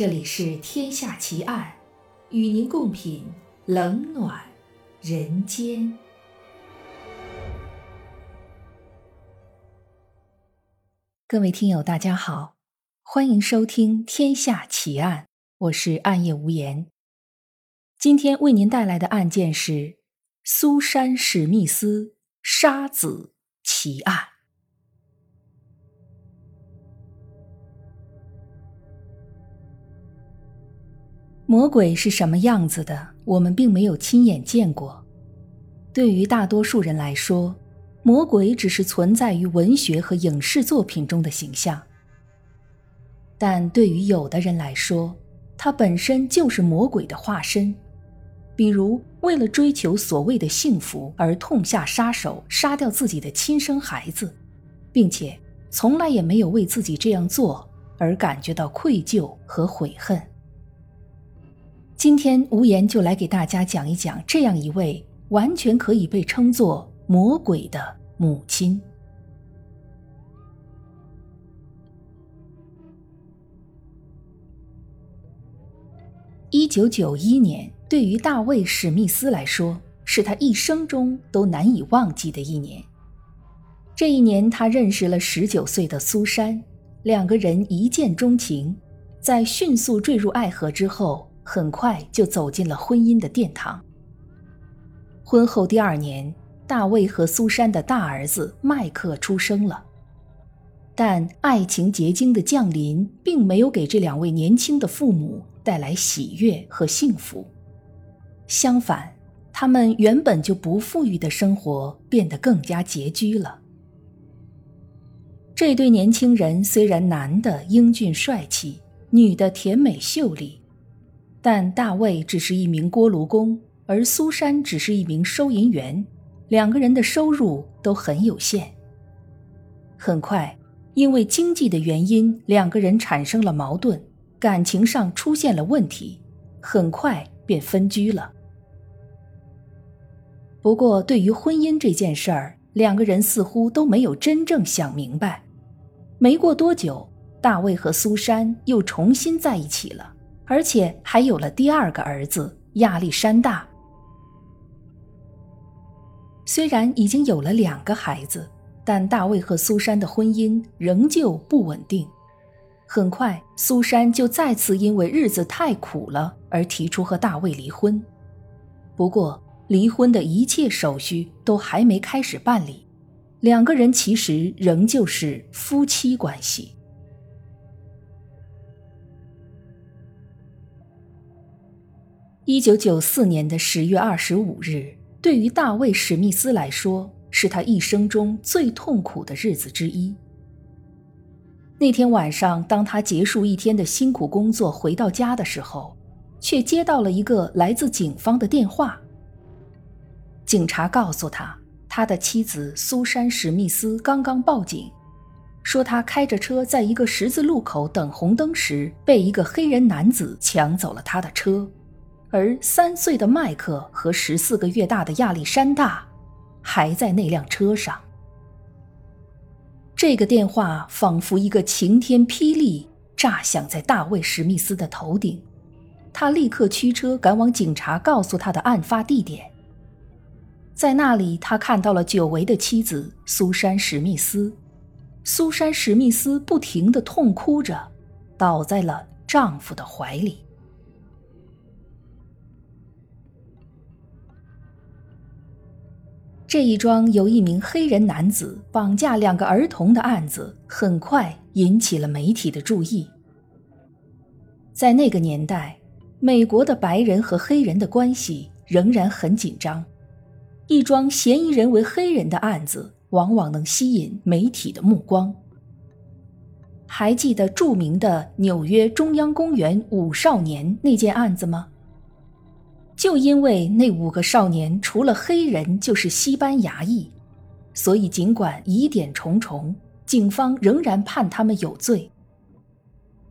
这里是《天下奇案》，与您共品冷暖人间。各位听友，大家好，欢迎收听《天下奇案》，我是暗夜无言。今天为您带来的案件是苏珊·史密斯杀子奇案。魔鬼是什么样子的？我们并没有亲眼见过。对于大多数人来说，魔鬼只是存在于文学和影视作品中的形象。但对于有的人来说，他本身就是魔鬼的化身。比如，为了追求所谓的幸福而痛下杀手，杀掉自己的亲生孩子，并且从来也没有为自己这样做而感觉到愧疚和悔恨。今天无言就来给大家讲一讲这样一位完全可以被称作魔鬼的母亲。一九九一年，对于大卫·史密斯来说，是他一生中都难以忘记的一年。这一年，他认识了十九岁的苏珊，两个人一见钟情，在迅速坠入爱河之后。很快就走进了婚姻的殿堂。婚后第二年，大卫和苏珊的大儿子麦克出生了。但爱情结晶的降临，并没有给这两位年轻的父母带来喜悦和幸福。相反，他们原本就不富裕的生活变得更加拮据了。这对年轻人虽然男的英俊帅气，女的甜美秀丽。但大卫只是一名锅炉工，而苏珊只是一名收银员，两个人的收入都很有限。很快，因为经济的原因，两个人产生了矛盾，感情上出现了问题，很快便分居了。不过，对于婚姻这件事儿，两个人似乎都没有真正想明白。没过多久，大卫和苏珊又重新在一起了。而且还有了第二个儿子亚历山大。虽然已经有了两个孩子，但大卫和苏珊的婚姻仍旧不稳定。很快，苏珊就再次因为日子太苦了而提出和大卫离婚。不过，离婚的一切手续都还没开始办理，两个人其实仍旧是夫妻关系。一九九四年的十月二十五日，对于大卫·史密斯来说，是他一生中最痛苦的日子之一。那天晚上，当他结束一天的辛苦工作回到家的时候，却接到了一个来自警方的电话。警察告诉他，他的妻子苏珊·史密斯刚刚报警，说他开着车在一个十字路口等红灯时，被一个黑人男子抢走了他的车。而三岁的麦克和十四个月大的亚历山大，还在那辆车上。这个电话仿佛一个晴天霹雳，炸响在大卫·史密斯的头顶。他立刻驱车赶往警察告诉他的案发地点。在那里，他看到了久违的妻子苏珊·史密斯。苏珊·史密斯不停地痛哭着，倒在了丈夫的怀里。这一桩由一名黑人男子绑架两个儿童的案子，很快引起了媒体的注意。在那个年代，美国的白人和黑人的关系仍然很紧张，一桩嫌疑人为黑人的案子，往往能吸引媒体的目光。还记得著名的纽约中央公园五少年那件案子吗？就因为那五个少年除了黑人就是西班牙裔，所以尽管疑点重重，警方仍然判他们有罪。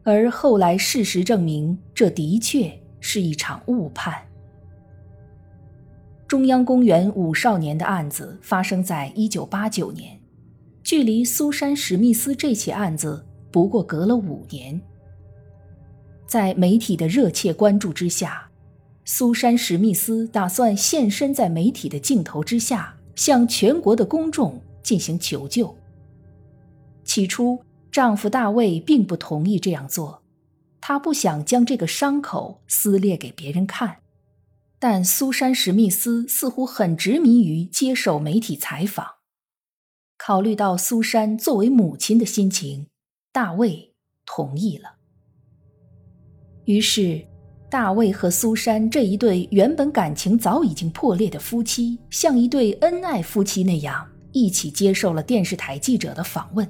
而后来事实证明，这的确是一场误判。中央公园五少年的案子发生在一九八九年，距离苏珊·史密斯这起案子不过隔了五年。在媒体的热切关注之下，苏珊·史密斯打算现身在媒体的镜头之下，向全国的公众进行求救。起初，丈夫大卫并不同意这样做，他不想将这个伤口撕裂给别人看。但苏珊·史密斯似乎很执迷于接受媒体采访。考虑到苏珊作为母亲的心情，大卫同意了。于是，大卫和苏珊这一对原本感情早已经破裂的夫妻，像一对恩爱夫妻那样，一起接受了电视台记者的访问。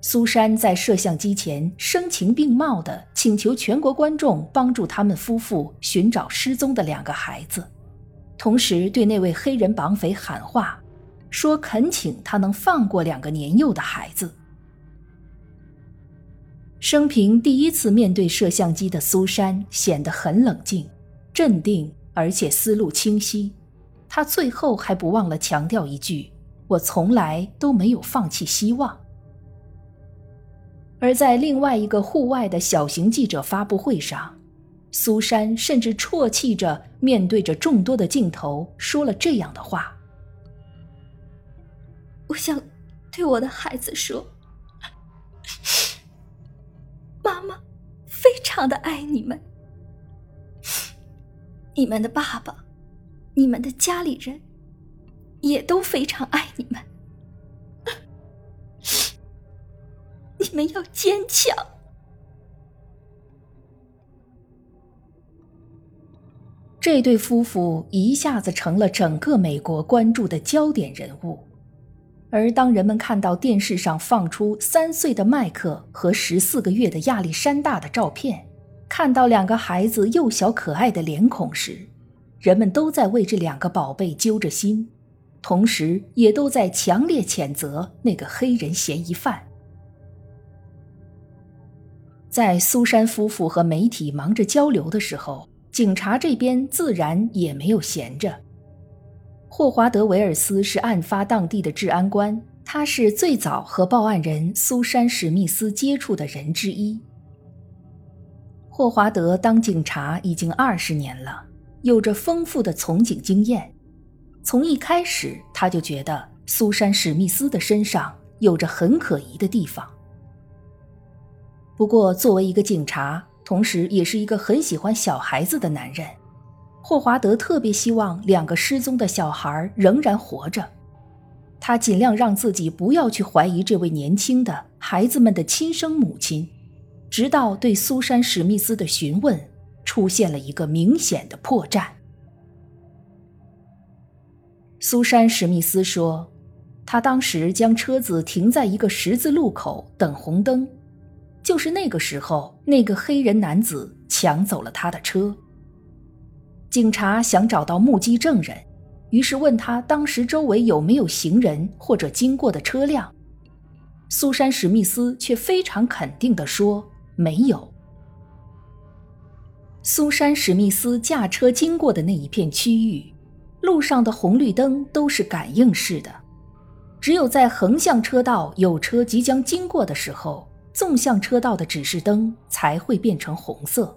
苏珊在摄像机前声情并茂地请求全国观众帮助他们夫妇寻找失踪的两个孩子，同时对那位黑人绑匪喊话，说恳请他能放过两个年幼的孩子。生平第一次面对摄像机的苏珊显得很冷静、镇定，而且思路清晰。她最后还不忘了强调一句：“我从来都没有放弃希望。”而在另外一个户外的小型记者发布会上，苏珊甚至啜泣着面对着众多的镜头说了这样的话：“我想对我的孩子说。”非常的爱你们，你们的爸爸，你们的家里人也都非常爱你们。你们要坚强。这对夫妇一下子成了整个美国关注的焦点人物。而当人们看到电视上放出三岁的麦克和十四个月的亚历山大的照片，看到两个孩子幼小可爱的脸孔时，人们都在为这两个宝贝揪着心，同时也都在强烈谴责那个黑人嫌疑犯。在苏珊夫妇和媒体忙着交流的时候，警察这边自然也没有闲着。霍华德·维尔斯是案发当地的治安官，他是最早和报案人苏珊·史密斯接触的人之一。霍华德当警察已经二十年了，有着丰富的从警经验。从一开始，他就觉得苏珊·史密斯的身上有着很可疑的地方。不过，作为一个警察，同时也是一个很喜欢小孩子的男人。霍华德特别希望两个失踪的小孩仍然活着，他尽量让自己不要去怀疑这位年轻的孩子们的亲生母亲，直到对苏珊·史密斯的询问出现了一个明显的破绽。苏珊·史密斯说，他当时将车子停在一个十字路口等红灯，就是那个时候，那个黑人男子抢走了他的车。警察想找到目击证人，于是问他当时周围有没有行人或者经过的车辆。苏珊·史密斯却非常肯定地说没有。苏珊·史密斯驾车经过的那一片区域，路上的红绿灯都是感应式的，只有在横向车道有车即将经过的时候，纵向车道的指示灯才会变成红色。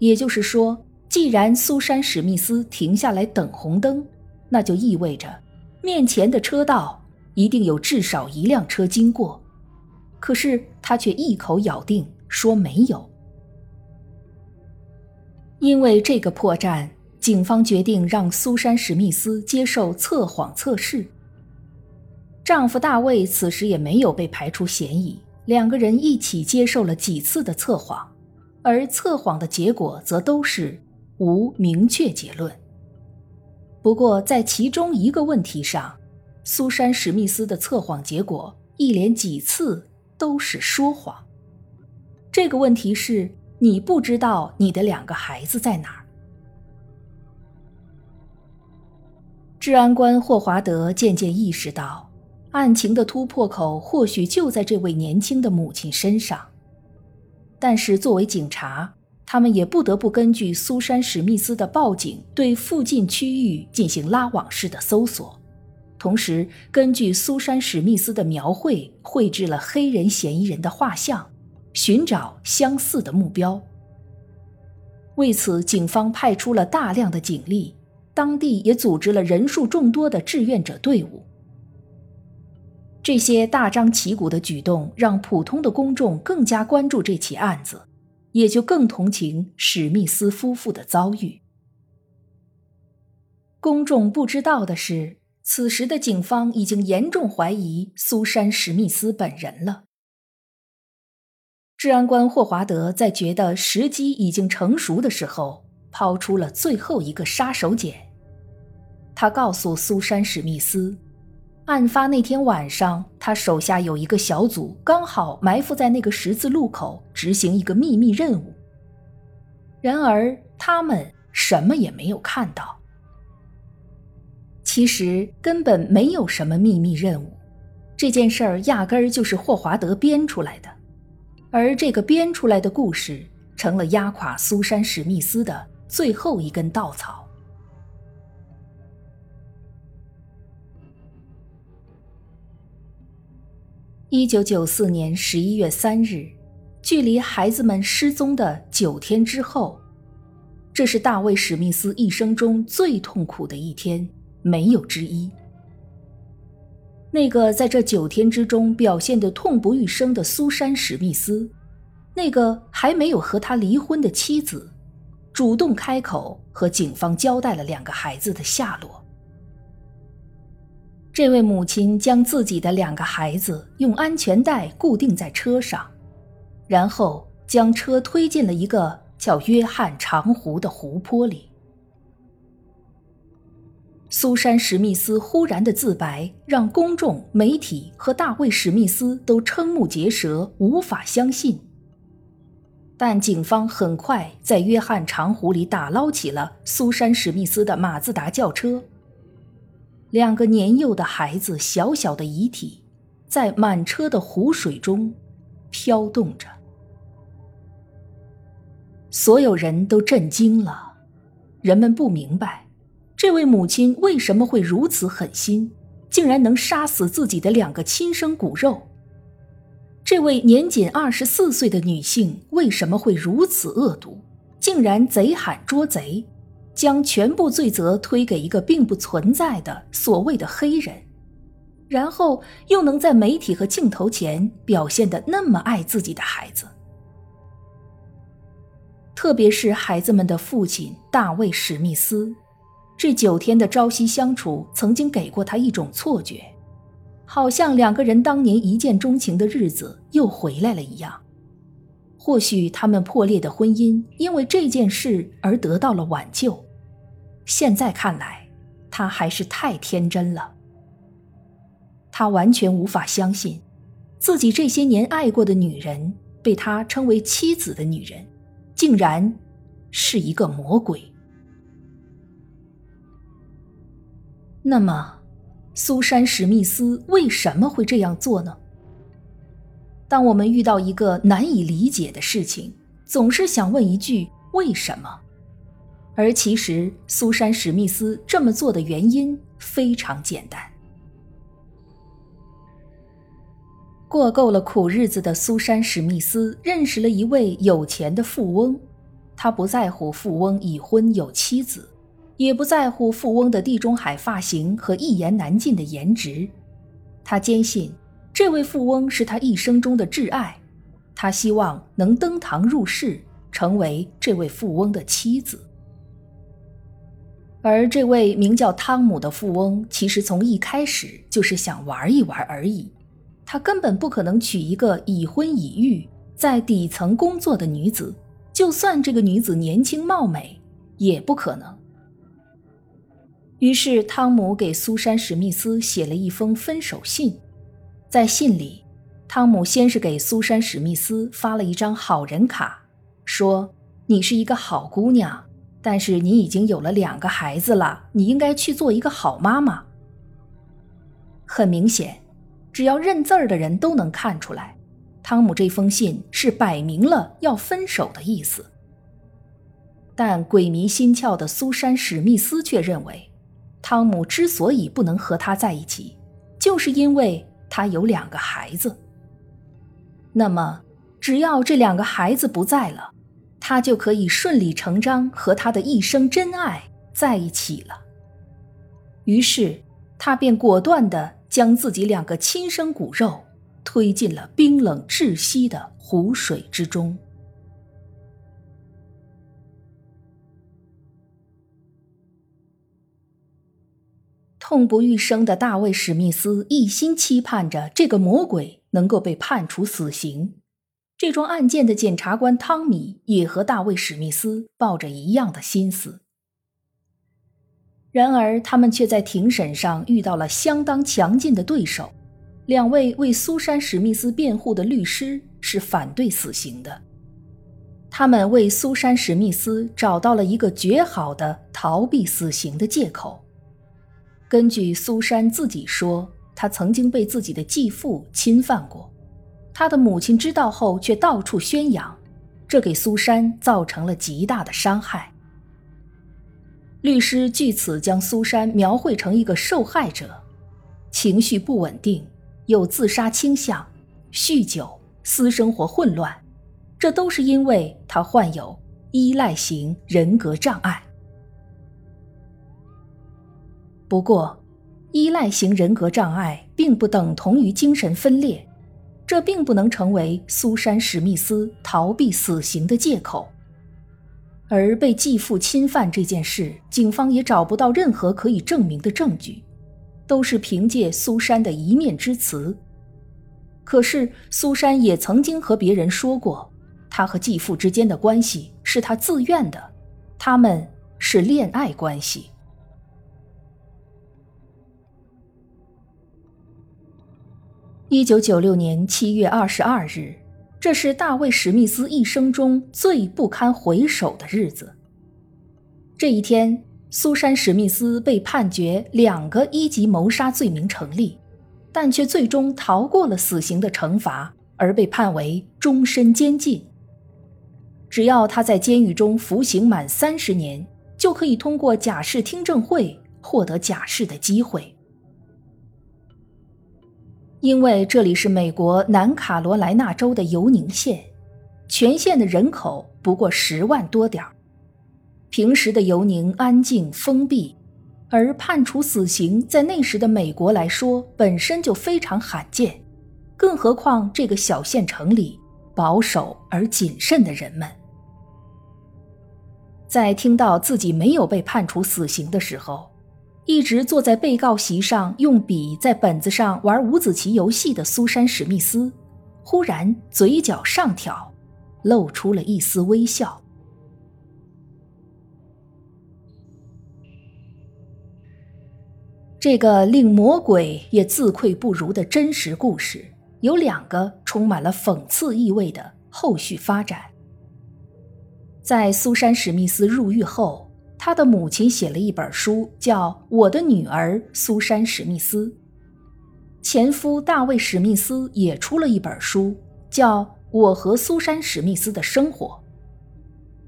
也就是说。既然苏珊·史密斯停下来等红灯，那就意味着面前的车道一定有至少一辆车经过。可是他却一口咬定说没有。因为这个破绽，警方决定让苏珊·史密斯接受测谎测试。丈夫大卫此时也没有被排除嫌疑，两个人一起接受了几次的测谎，而测谎的结果则都是。无明确结论。不过，在其中一个问题上，苏珊·史密斯的测谎结果一连几次都是说谎。这个问题是：你不知道你的两个孩子在哪儿。治安官霍华德渐渐意识到，案情的突破口或许就在这位年轻的母亲身上。但是，作为警察，他们也不得不根据苏珊·史密斯的报警，对附近区域进行拉网式的搜索，同时根据苏珊·史密斯的描绘绘制了黑人嫌疑人的画像，寻找相似的目标。为此，警方派出了大量的警力，当地也组织了人数众多的志愿者队伍。这些大张旗鼓的举动让普通的公众更加关注这起案子，也就更同情史密斯夫妇的遭遇。公众不知道的是，此时的警方已经严重怀疑苏珊·史密斯本人了。治安官霍华德在觉得时机已经成熟的时候，抛出了最后一个杀手锏。他告诉苏珊·史密斯，案发那天晚上，他手下有一个小组刚好埋伏在那个十字路口，执行一个秘密任务。然而，他们什么也没有看到。其实根本没有什么秘密任务，这件事儿压根儿就是霍华德编出来的。而这个编出来的故事，成了压垮苏珊·史密斯的最后一根稻草。一九九四年十一月三日，距离孩子们失踪的九天之后，这是大卫·史密斯一生中最痛苦的一天，没有之一。那个在这九天之中表现得痛不欲生的苏珊·史密斯，那个还没有和他离婚的妻子，主动开口和警方交代了两个孩子的下落。这位母亲将自己的两个孩子用安全带固定在车上，然后将车推进了一个叫约翰长湖的湖泊里。苏珊·史密斯忽然的自白让公众、媒体和大卫·史密斯都瞠目结舌，无法相信。但警方很快在约翰长湖里打捞起了苏珊·史密斯的马自达轿车。两个年幼的孩子小小的遗体，在满车的湖水中飘动着。所有人都震惊了，人们不明白。这位母亲为什么会如此狠心，竟然能杀死自己的两个亲生骨肉？这位年仅二十四岁的女性为什么会如此恶毒，竟然贼喊捉贼，将全部罪责推给一个并不存在的所谓的黑人，然后又能在媒体和镜头前表现的那么爱自己的孩子？特别是孩子们的父亲大卫·史密斯。这九天的朝夕相处，曾经给过他一种错觉，好像两个人当年一见钟情的日子又回来了一样。或许他们破裂的婚姻因为这件事而得到了挽救。现在看来，他还是太天真了。他完全无法相信，自己这些年爱过的女人，被他称为妻子的女人，竟然是一个魔鬼。那么，苏珊·史密斯为什么会这样做呢？当我们遇到一个难以理解的事情，总是想问一句“为什么”。而其实，苏珊·史密斯这么做的原因非常简单。过够了苦日子的苏珊·史密斯认识了一位有钱的富翁，他不在乎富翁已婚有妻子。也不在乎富翁的地中海发型和一言难尽的颜值，他坚信这位富翁是他一生中的挚爱，他希望能登堂入室，成为这位富翁的妻子。而这位名叫汤姆的富翁，其实从一开始就是想玩一玩而已，他根本不可能娶一个已婚已育、在底层工作的女子，就算这个女子年轻貌美，也不可能。于是，汤姆给苏珊·史密斯写了一封分手信。在信里，汤姆先是给苏珊·史密斯发了一张好人卡，说：“你是一个好姑娘，但是你已经有了两个孩子了，你应该去做一个好妈妈。”很明显，只要认字儿的人都能看出来，汤姆这封信是摆明了要分手的意思。但鬼迷心窍的苏珊·史密斯却认为。汤姆之所以不能和他在一起，就是因为他有两个孩子。那么，只要这两个孩子不在了，他就可以顺理成章和他的一生真爱在一起了。于是，他便果断地将自己两个亲生骨肉推进了冰冷窒息的湖水之中。痛不欲生的大卫·史密斯一心期盼着这个魔鬼能够被判处死刑。这桩案件的检察官汤米也和大卫·史密斯抱着一样的心思。然而，他们却在庭审上遇到了相当强劲的对手。两位为苏珊·史密斯辩护的律师是反对死刑的。他们为苏珊·史密斯找到了一个绝好的逃避死刑的借口。根据苏珊自己说，她曾经被自己的继父侵犯过，他的母亲知道后却到处宣扬，这给苏珊造成了极大的伤害。律师据此将苏珊描绘成一个受害者，情绪不稳定，有自杀倾向，酗酒，私生活混乱，这都是因为他患有依赖型人格障碍。不过，依赖型人格障碍并不等同于精神分裂，这并不能成为苏珊·史密斯逃避死刑的借口。而被继父侵犯这件事，警方也找不到任何可以证明的证据，都是凭借苏珊的一面之词。可是，苏珊也曾经和别人说过，她和继父之间的关系是她自愿的，他们是恋爱关系。一九九六年七月二十二日，这是大卫·史密斯一生中最不堪回首的日子。这一天，苏珊·史密斯被判决两个一级谋杀罪名成立，但却最终逃过了死刑的惩罚，而被判为终身监禁。只要他在监狱中服刑满三十年，就可以通过假释听证会获得假释的机会。因为这里是美国南卡罗来纳州的尤宁县，全县的人口不过十万多点儿。平时的尤宁安静封闭，而判处死刑在那时的美国来说本身就非常罕见，更何况这个小县城里保守而谨慎的人们，在听到自己没有被判处死刑的时候。一直坐在被告席上用笔在本子上玩五子棋游戏的苏珊·史密斯，忽然嘴角上挑，露出了一丝微笑。这个令魔鬼也自愧不如的真实故事，有两个充满了讽刺意味的后续发展。在苏珊·史密斯入狱后。他的母亲写了一本书，叫《我的女儿苏珊·史密斯》。前夫大卫·史密斯也出了一本书，叫《我和苏珊·史密斯的生活》。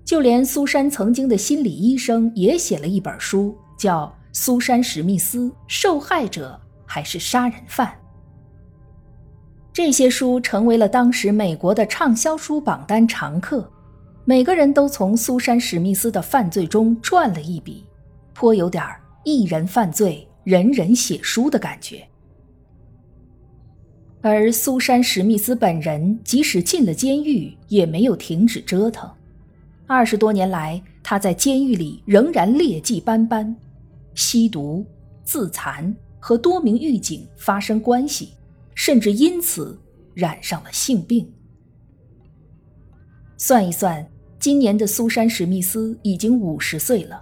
就连苏珊曾经的心理医生也写了一本书，叫《苏珊·史密斯：受害者还是杀人犯》。这些书成为了当时美国的畅销书榜单常客。每个人都从苏珊·史密斯的犯罪中赚了一笔，颇有点儿一人犯罪，人人写书的感觉。而苏珊·史密斯本人即使进了监狱，也没有停止折腾。二十多年来，他在监狱里仍然劣迹斑斑，吸毒、自残，和多名狱警发生关系，甚至因此染上了性病。算一算。今年的苏珊·史密斯已经五十岁了，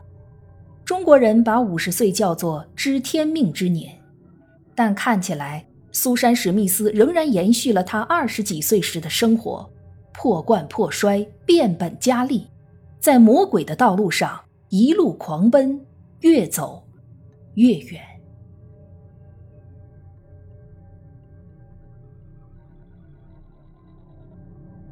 中国人把五十岁叫做知天命之年，但看起来苏珊·史密斯仍然延续了她二十几岁时的生活，破罐破摔，变本加厉，在魔鬼的道路上一路狂奔，越走越远。